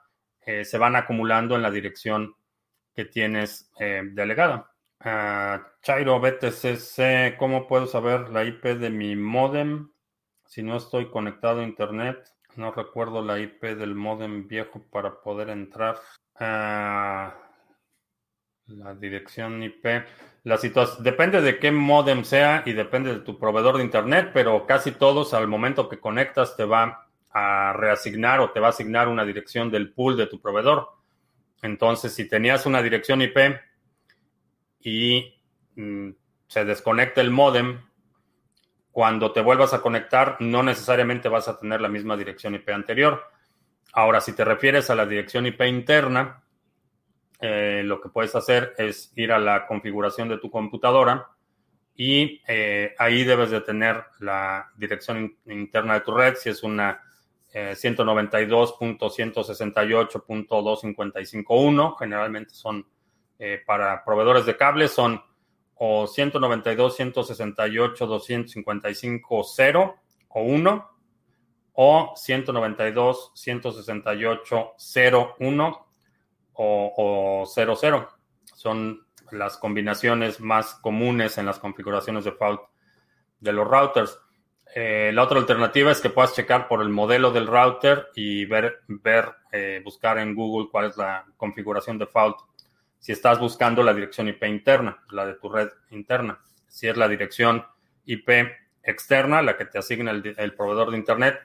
eh, se van acumulando en la dirección que tienes eh, delegada. Uh, Chairo BTCC, ¿cómo puedo saber la IP de mi modem si no estoy conectado a internet? No recuerdo la IP del modem viejo para poder entrar. Uh, la dirección IP. La situación depende de qué modem sea y depende de tu proveedor de internet, pero casi todos al momento que conectas te va a reasignar o te va a asignar una dirección del pool de tu proveedor. Entonces, si tenías una dirección IP y mm, se desconecta el modem, cuando te vuelvas a conectar, no necesariamente vas a tener la misma dirección IP anterior. Ahora, si te refieres a la dirección IP interna, eh, lo que puedes hacer es ir a la configuración de tu computadora y eh, ahí debes de tener la dirección interna de tu red, si es una 192.168.255.1, eh, generalmente son para proveedores de cables, son o 192.168.255.0 o 1 o 192.168.01 o, 00. Son las combinaciones más comunes en las configuraciones de default de los routers. Eh, la otra alternativa es que puedas checar por el modelo del router y ver, ver eh, buscar en Google cuál es la configuración default. Si estás buscando la dirección IP interna, la de tu red interna. Si es la dirección IP externa, la que te asigna el del de Internet,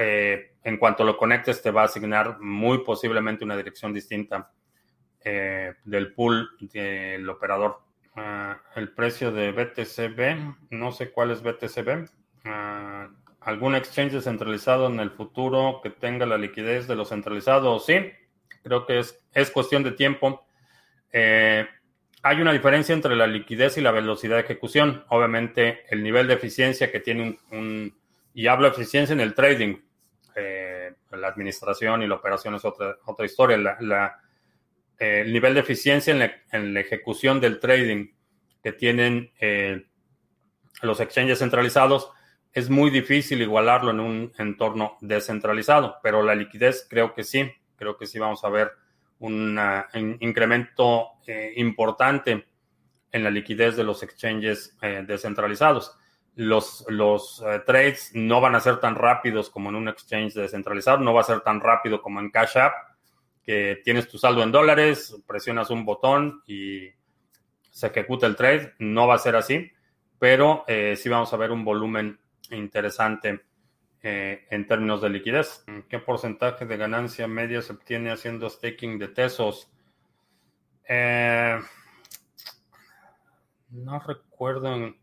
eh, en cuanto lo conectes te va a asignar muy posiblemente una dirección distinta eh, del pool del operador. Ah, el precio de BTCB, no sé cuál es BTCB. Ah, ¿Algún exchange descentralizado en el futuro que tenga la liquidez de lo centralizado? Sí, creo que es, es cuestión de tiempo. Eh, hay una diferencia entre la liquidez y la velocidad de ejecución. Obviamente, el nivel de eficiencia que tiene un y hablo de eficiencia en el trading, eh, la administración y la operación es otra, otra historia. Eh, el nivel de eficiencia en la, ejecución del trading que tienen eh, los exchanges centralizados es muy difícil igualarlo en un entorno descentralizado, pero la liquidez creo que sí, creo que sí vamos a ver un incremento importante en la liquidez de los exchanges descentralizados los, los eh, trades no van a ser tan rápidos como en un exchange descentralizado, no va a ser tan rápido como en Cash App, que tienes tu saldo en dólares, presionas un botón y se ejecuta el trade. No va a ser así, pero eh, sí vamos a ver un volumen interesante eh, en términos de liquidez. ¿Qué porcentaje de ganancia media se obtiene haciendo staking de Tesos? no recuerdo en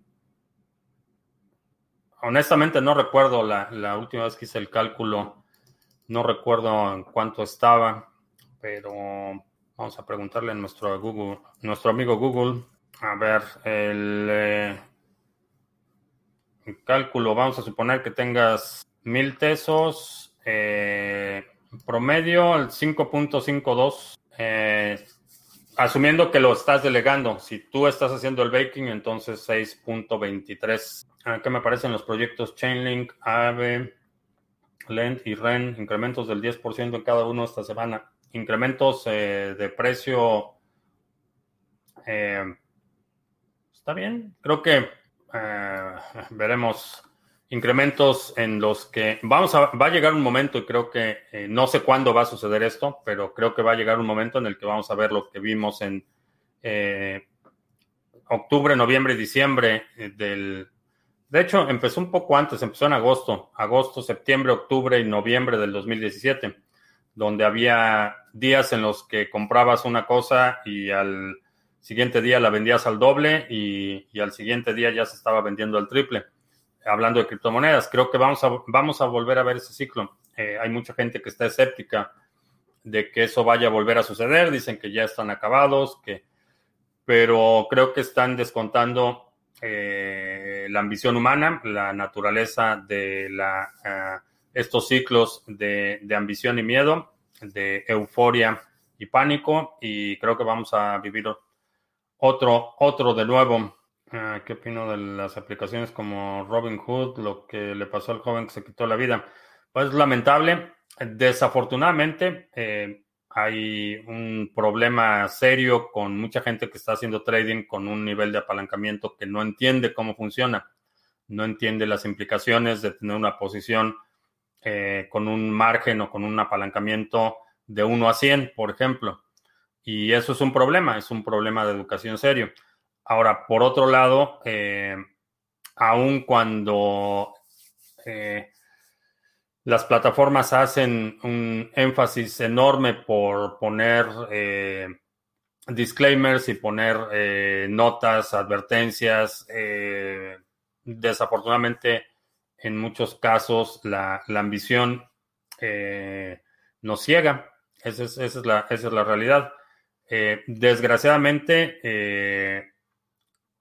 honestamente no recuerdo la, última vez que hice el cálculo, no recuerdo en cuánto estaba, pero vamos a preguntarle a nuestro Google, nuestro amigo Google. A ver, el, eh, cálculo, vamos a suponer que tengas mil tesos, eh, promedio el 5.52. Eh, asumiendo que lo estás delegando, si tú estás haciendo el baking, entonces 6.23 ¿Qué me aparecen los proyectos Chainlink, Aave, Lend y REN, incrementos del 10% en cada uno esta semana. Incrementos eh, de precio. Eh, está bien. Creo que eh, veremos incrementos en los que vamos a, va a llegar un momento y creo que no sé cuándo va a suceder esto, pero creo que va a llegar un momento en el que vamos a ver lo que vimos en octubre, noviembre y diciembre del de hecho, empezó un poco antes, empezó en agosto, agosto, septiembre, octubre y noviembre del 2017, donde había días en los que comprabas una cosa y al siguiente día la vendías al doble y, al siguiente día ya se estaba vendiendo al triple. Hablando de criptomonedas, creo que vamos a, vamos a volver a ver ese ciclo. Eh, hay mucha gente que está escéptica de que eso vaya a volver a suceder, dicen que ya están acabados, que, pero creo que están descontando eh, la ambición humana, la naturaleza de la, eh, estos ciclos de, ambición y miedo, de euforia y pánico, y creo que vamos a vivir otro, otro de nuevo. Ah, ¿Qué opino de las aplicaciones como Robinhood, lo que le pasó al joven que se quitó la vida? Pues lamentable. Desafortunadamente, eh, hay un problema serio con mucha gente que está haciendo trading con un nivel de apalancamiento que no entiende cómo funciona, no entiende las implicaciones de tener una posición eh, con un margen o con un apalancamiento de 1 a 100, por ejemplo. Y eso es un problema, es un problema de educación serio. Ahora, por otro lado, eh, aun cuando eh, las plataformas hacen un énfasis enorme por poner eh, disclaimers y poner eh, notas, advertencias. Desafortunadamente, en muchos casos, la, ambición nos ciega. Esa es, la, esa es la realidad. desgraciadamente,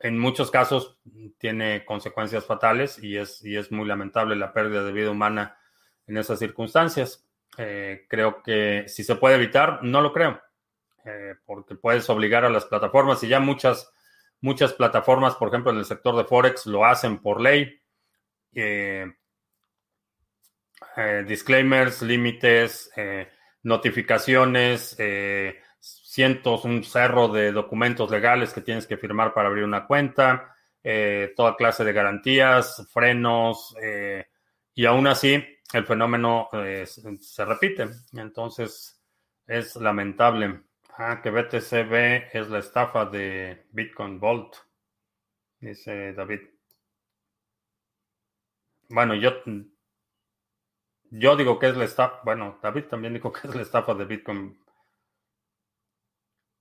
en muchos casos tiene consecuencias fatales y es, y es muy lamentable la pérdida de vida humana en esas circunstancias. Eh, creo que si se puede evitar, no lo creo, eh, porque puedes obligar a las plataformas y ya muchas, muchas plataformas, por ejemplo, en el sector de Forex, lo hacen por ley. Eh, disclaimers, límites, notificaciones, cientos, un cerro de documentos legales que tienes que firmar para abrir una cuenta, toda clase de garantías, frenos, y aún así el fenómeno eh, se repite. Entonces, es lamentable. Ah, que BTCB es la estafa de Bitcoin Vault, dice David. Bueno, yo, yo digo que es la estafa. Bueno, David también dijo que es la estafa de Bitcoin.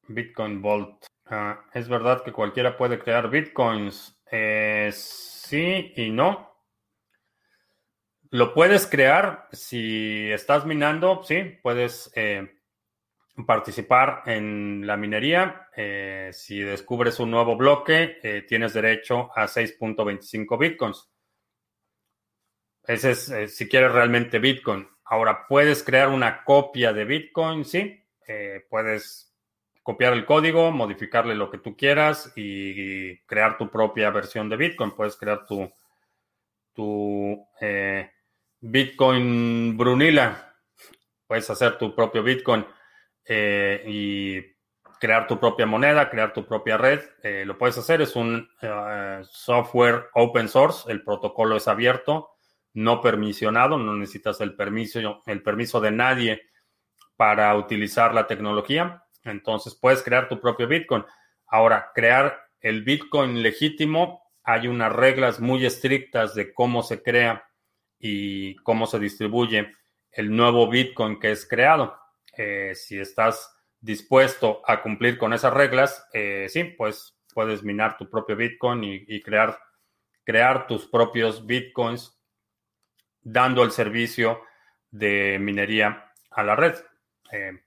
Bitcoin Vault. Ah, es verdad que cualquiera puede crear bitcoins. Eh, sí y no. Lo puedes crear si estás minando, sí, puedes eh, participar en la minería. Eh, si descubres un nuevo bloque, tienes derecho a 6.25 bitcoins. Ese es si quieres realmente Bitcoin. Ahora, puedes crear una copia de Bitcoin, sí. puedes copiar el código, modificarle lo que tú quieras y, crear tu propia versión de Bitcoin. Puedes crear tu, tu Bitcoin Brunila. Puedes hacer tu propio Bitcoin eh, y crear tu propia moneda, crear tu propia red. Eh, lo puedes hacer, es un eh, software open source, el protocolo es abierto, no permisionado, no necesitas el permiso, el permiso de nadie para utilizar la tecnología. Entonces puedes crear tu propio Bitcoin. Ahora, crear el Bitcoin legítimo, hay unas reglas muy estrictas de cómo se crea y cómo se distribuye el nuevo Bitcoin que es creado. Eh, si estás dispuesto a cumplir con esas reglas, eh, sí, pues puedes minar tu propio Bitcoin y, crear, crear tus propios Bitcoins dando el servicio de minería a la red. Eh,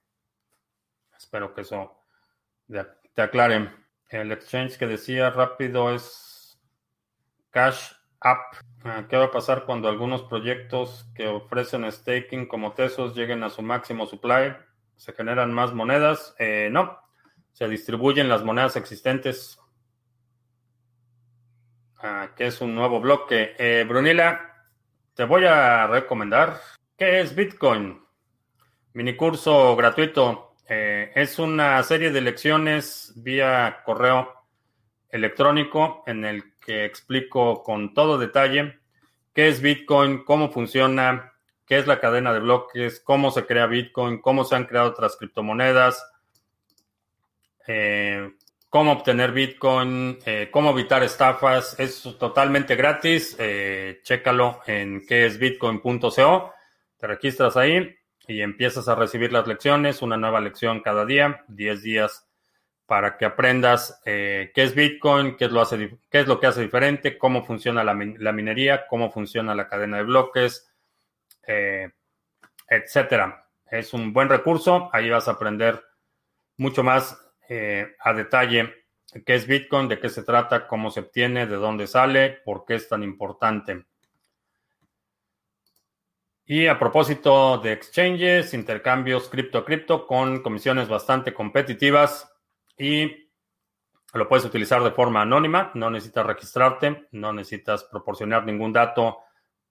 espero que eso te aclare. El exchange que decía rápido es Cash App. Ah, ¿Qué va a pasar cuando algunos proyectos que ofrecen staking como Tesos lleguen a su máximo supply? ¿Se generan más monedas? Eh, no, se distribuyen las monedas existentes. Ah, ¿Qué es un nuevo bloque? Eh, Brunila, te voy a recomendar. ¿Qué es Bitcoin? Mini curso gratuito. Eh, es una serie de lecciones vía correo electrónico en el que explico con todo detalle qué es Bitcoin, cómo funciona, qué es la cadena de bloques, cómo se crea Bitcoin, cómo se han creado otras criptomonedas, eh, cómo obtener Bitcoin, eh, cómo evitar estafas. Es totalmente gratis. Chécalo en queesbitcoin.co. Te registras ahí y empiezas a recibir las lecciones, una nueva lección cada día, 10 días para que aprendas eh, qué es Bitcoin, qué es, lo hace, qué es lo que hace diferente, cómo funciona la, minería, cómo funciona la cadena de bloques, eh, etcétera. Es un buen recurso, ahí vas a aprender mucho más eh, a detalle qué es Bitcoin, de qué se trata, cómo se obtiene, de dónde sale, por qué es tan importante. Y a propósito de exchanges, intercambios cripto a cripto con comisiones bastante competitivas, y Lo puedes utilizar de forma anónima, no necesitas registrarte, no necesitas proporcionar ningún dato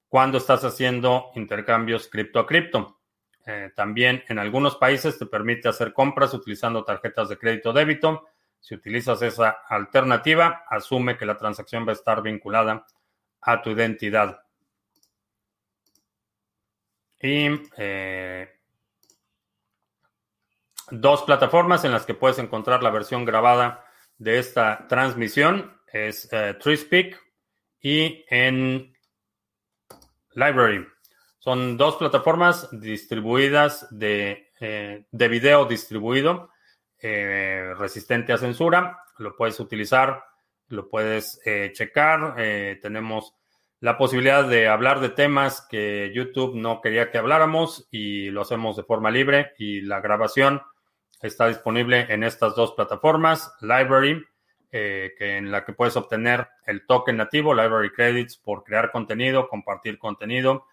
cuando estás haciendo intercambios cripto a cripto. Eh, también en algunos países te permite hacer compras utilizando tarjetas de crédito débito. Si utilizas esa alternativa, asume que la transacción va a estar vinculada a tu identidad. Y eh, dos plataformas en las que puedes encontrar la versión grabada de esta transmisión es eh, TreeSpeak y en Library. Son dos plataformas distribuidas de, eh, de video distribuido, eh, resistente a censura. Lo puedes utilizar, lo puedes checar. tenemos la posibilidad de hablar de temas que YouTube no quería que habláramos y lo hacemos de forma libre y la grabación Está disponible en estas dos plataformas, Library, eh, que en la que puedes obtener el token nativo, Library Credits, por crear contenido, compartir contenido.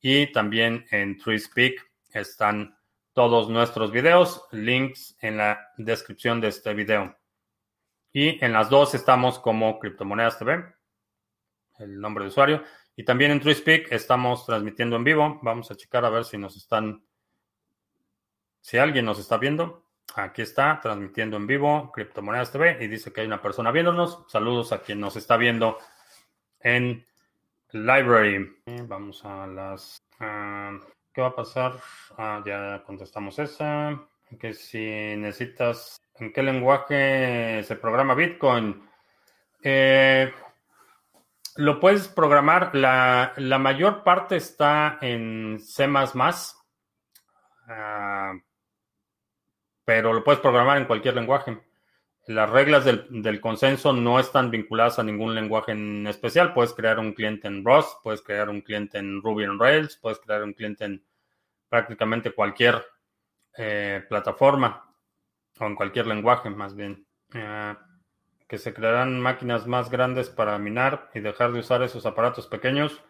Y también en TreeSpeak están todos nuestros videos, links en la descripción de este video. Y en las dos estamos como Criptomonedas TV, el nombre de usuario. Y también en TreeSpeak estamos transmitiendo en vivo. Vamos a checar a ver si nos están, si alguien nos está viendo. Aquí está, transmitiendo en vivo Criptomonedas TV y dice que hay una persona viéndonos. Saludos a quien nos está viendo en Library. Vamos a las... Ah, ¿Qué va a pasar? Ah, ya contestamos esa. Que si necesitas... ¿En qué lenguaje se programa Bitcoin? Eh, lo puedes programar. La, la, mayor parte está en C++ pero lo puedes programar en cualquier lenguaje. Las reglas del, consenso no están vinculadas a ningún lenguaje en especial. Puedes crear un cliente en Rust, puedes crear un cliente en Ruby on Rails, puedes crear un cliente en prácticamente cualquier eh, plataforma o en cualquier lenguaje más bien. Eh, que se crearán máquinas más grandes para minar y dejar de usar esos aparatos pequeños.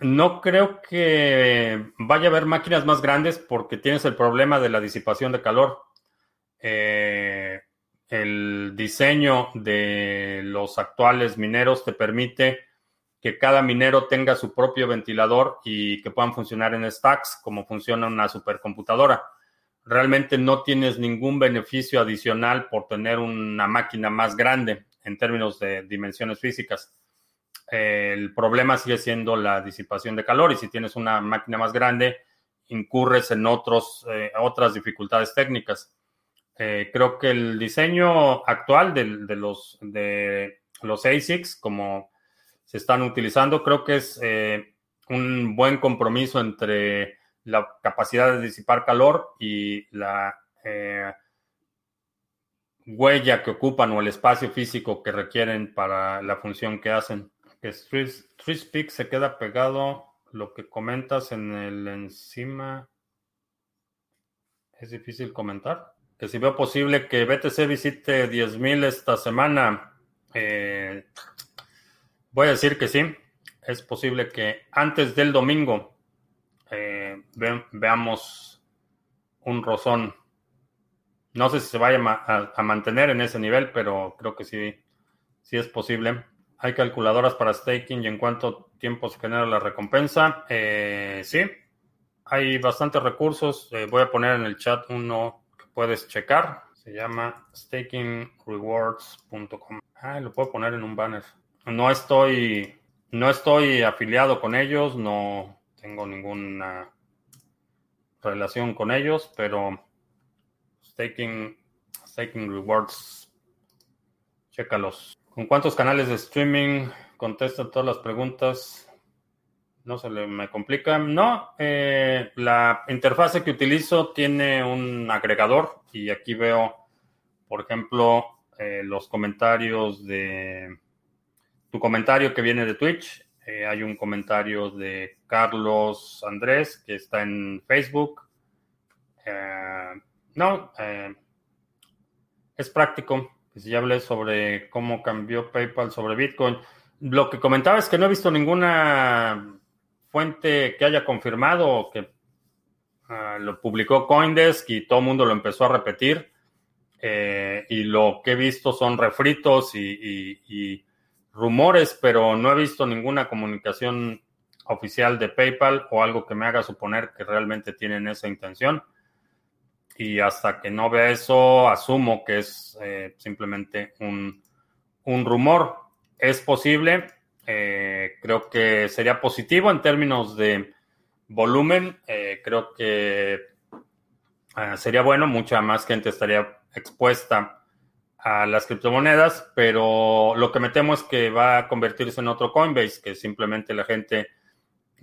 No creo que vaya a haber máquinas más grandes porque tienes el problema de la disipación de calor. Eh, el diseño de los actuales mineros te permite que cada minero tenga su propio ventilador y que puedan funcionar en stacks como funciona una supercomputadora. Realmente no tienes ningún beneficio adicional por tener una máquina más grande en términos de dimensiones físicas el problema sigue siendo la disipación de calor y si tienes una máquina más grande, incurres en otros, eh, otras dificultades técnicas. Eh, creo que el diseño actual de, los, de los ASICs, como se están utilizando, creo que es eh, un buen compromiso entre la capacidad de disipar calor y la huella que ocupan o el espacio físico que requieren para la función que hacen que TreeSpeak se queda pegado lo que comentas en el encima. Es difícil comentar. Que si veo posible que BTC visite 10.000 esta semana, eh, voy a decir que sí. Es posible que antes del domingo veamos un rozón. No sé si se vaya a, a, mantener en ese nivel, pero creo que sí, sí es posible. Hay calculadoras para staking y en cuánto tiempo se genera la recompensa. Eh, sí, hay bastantes recursos. Eh, voy a poner en el chat uno que puedes checar. Se llama stakingrewards.com. Ah, lo puedo poner en un banner. No estoy, no estoy afiliado con ellos, no tengo ninguna relación con ellos, pero staking, staking rewards, chécalos. ¿Con cuántos canales de streaming contestan todas las preguntas? No se le me complica. No, eh, la interfase que utilizo tiene un agregador y aquí veo, por ejemplo, eh, los comentarios de tu comentario que viene de Twitch. Eh, hay un comentario de Carlos Andrés que está en Facebook. no, es práctico si ya hablé sobre cómo cambió PayPal sobre Bitcoin. Lo que comentaba es que no he visto ninguna fuente que haya confirmado que ah, lo publicó Coindesk y todo el mundo lo empezó a repetir. eh, y lo que he visto son refritos y, rumores, pero no he visto ninguna comunicación oficial de PayPal o algo que me haga suponer que realmente tienen esa intención. Y hasta que no vea eso, asumo que es eh, simplemente un, rumor. Es posible, eh, creo que sería positivo en términos de volumen. creo que sería bueno, mucha más gente estaría expuesta a las criptomonedas, pero lo que me temo es que va a convertirse en otro Coinbase, que simplemente la gente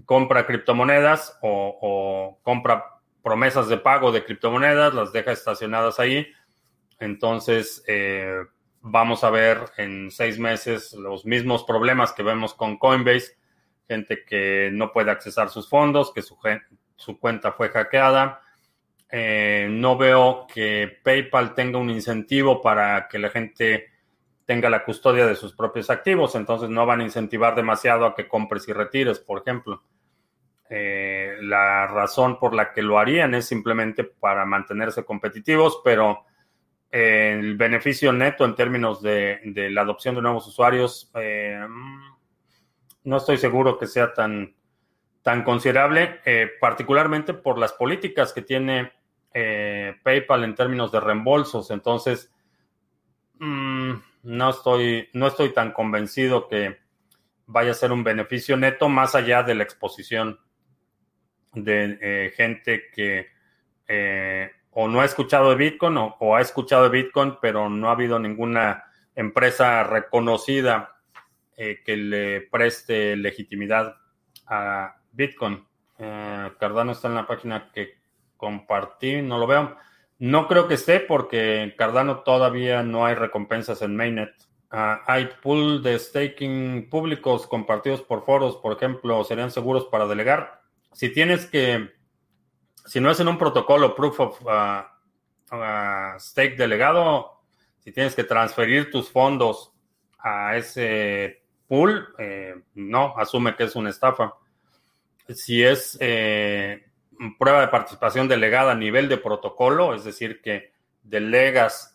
compra criptomonedas o, compra promesas de pago de criptomonedas, las deja estacionadas ahí. Entonces, eh, vamos a ver en seis meses los mismos problemas que vemos con Coinbase, gente que no puede accesar sus fondos, que su, su cuenta fue hackeada, eh, no veo que PayPal tenga un incentivo para que la gente tenga la custodia de sus propios activos, entonces no van a incentivar demasiado a que compres y retires, por ejemplo. Eh, la razón por la que lo harían es simplemente para mantenerse competitivos, pero eh, el beneficio neto en términos de, la adopción de nuevos usuarios, no estoy seguro que sea tan, tan considerable, particularmente por las políticas que tiene eh, PayPal en términos de reembolsos. Entonces, mm, no, estoy, no estoy tan convencido que vaya a ser un beneficio neto más allá de la exposición de eh, gente que eh, o no ha escuchado de Bitcoin o, ha escuchado de Bitcoin, pero no ha habido ninguna empresa reconocida que le preste legitimidad a Bitcoin. Cardano está en la página que compartí, no lo veo. No creo que esté porque en Cardano todavía no hay recompensas en Mainnet. Ah, hay pool de staking públicos compartidos por foros, por ejemplo, serían seguros para delegar. Si tienes que, si no es en un protocolo proof of ah, ah, stake delegado, si tienes que transferir tus fondos a ese pool, eh, no, asume que es una estafa. Si es eh, prueba de participación delegada a nivel de protocolo, es decir, que delegas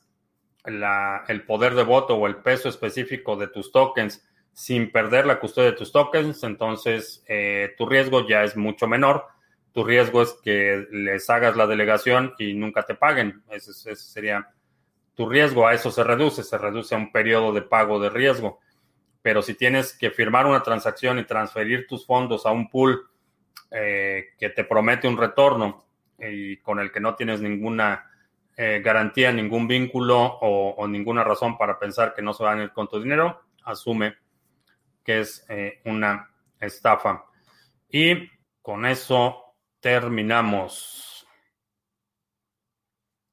el poder de voto o el peso específico de tus tokens sin perder la custodia de tus tokens, entonces eh, tu riesgo ya es mucho menor. Tu riesgo es que les hagas la delegación y nunca te paguen. Ese, ese sería tu riesgo. A eso se reduce, se reduce a un periodo de pago de riesgo. Pero si tienes que firmar una transacción y transferir tus fondos a un pool eh, que te promete un retorno y con el que no tienes ninguna eh, garantía, ningún vínculo o, ninguna razón para pensar que no se van a ir con tu dinero, asume que es eh, una estafa. Y con eso terminamos.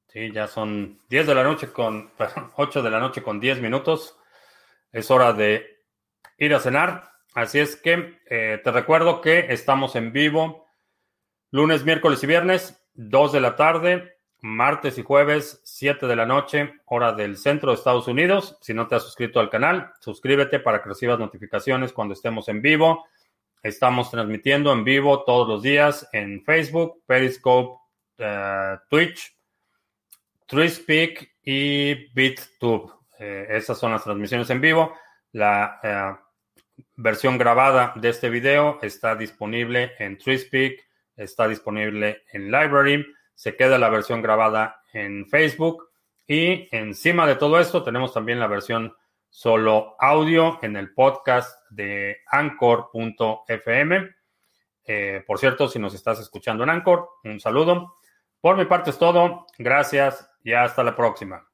Sí, ya son 10 de la noche con, perdón, 8 de la noche con 10 minutos. Es hora de ir a cenar. Así es que eh, te recuerdo que estamos en vivo lunes, miércoles y viernes, 2 de la tarde, martes y jueves, 7 de la noche, hora del centro de Estados Unidos. Si no te has suscrito al canal, suscríbete para que recibas notificaciones cuando estemos en vivo. Estamos transmitiendo en vivo todos los días en Facebook, Periscope, uh, Twitch, TreeSpeak y BitTube. Eh, esas son las transmisiones en vivo. La versión grabada de este video está disponible en TreeSpeak, está disponible en Library, se queda la versión grabada en Facebook y encima de todo esto tenemos también la versión solo audio en el podcast de anchor.fm. Eh, por cierto, si nos estás escuchando en Anchor, un saludo. Por mi parte es todo. Gracias y hasta la próxima.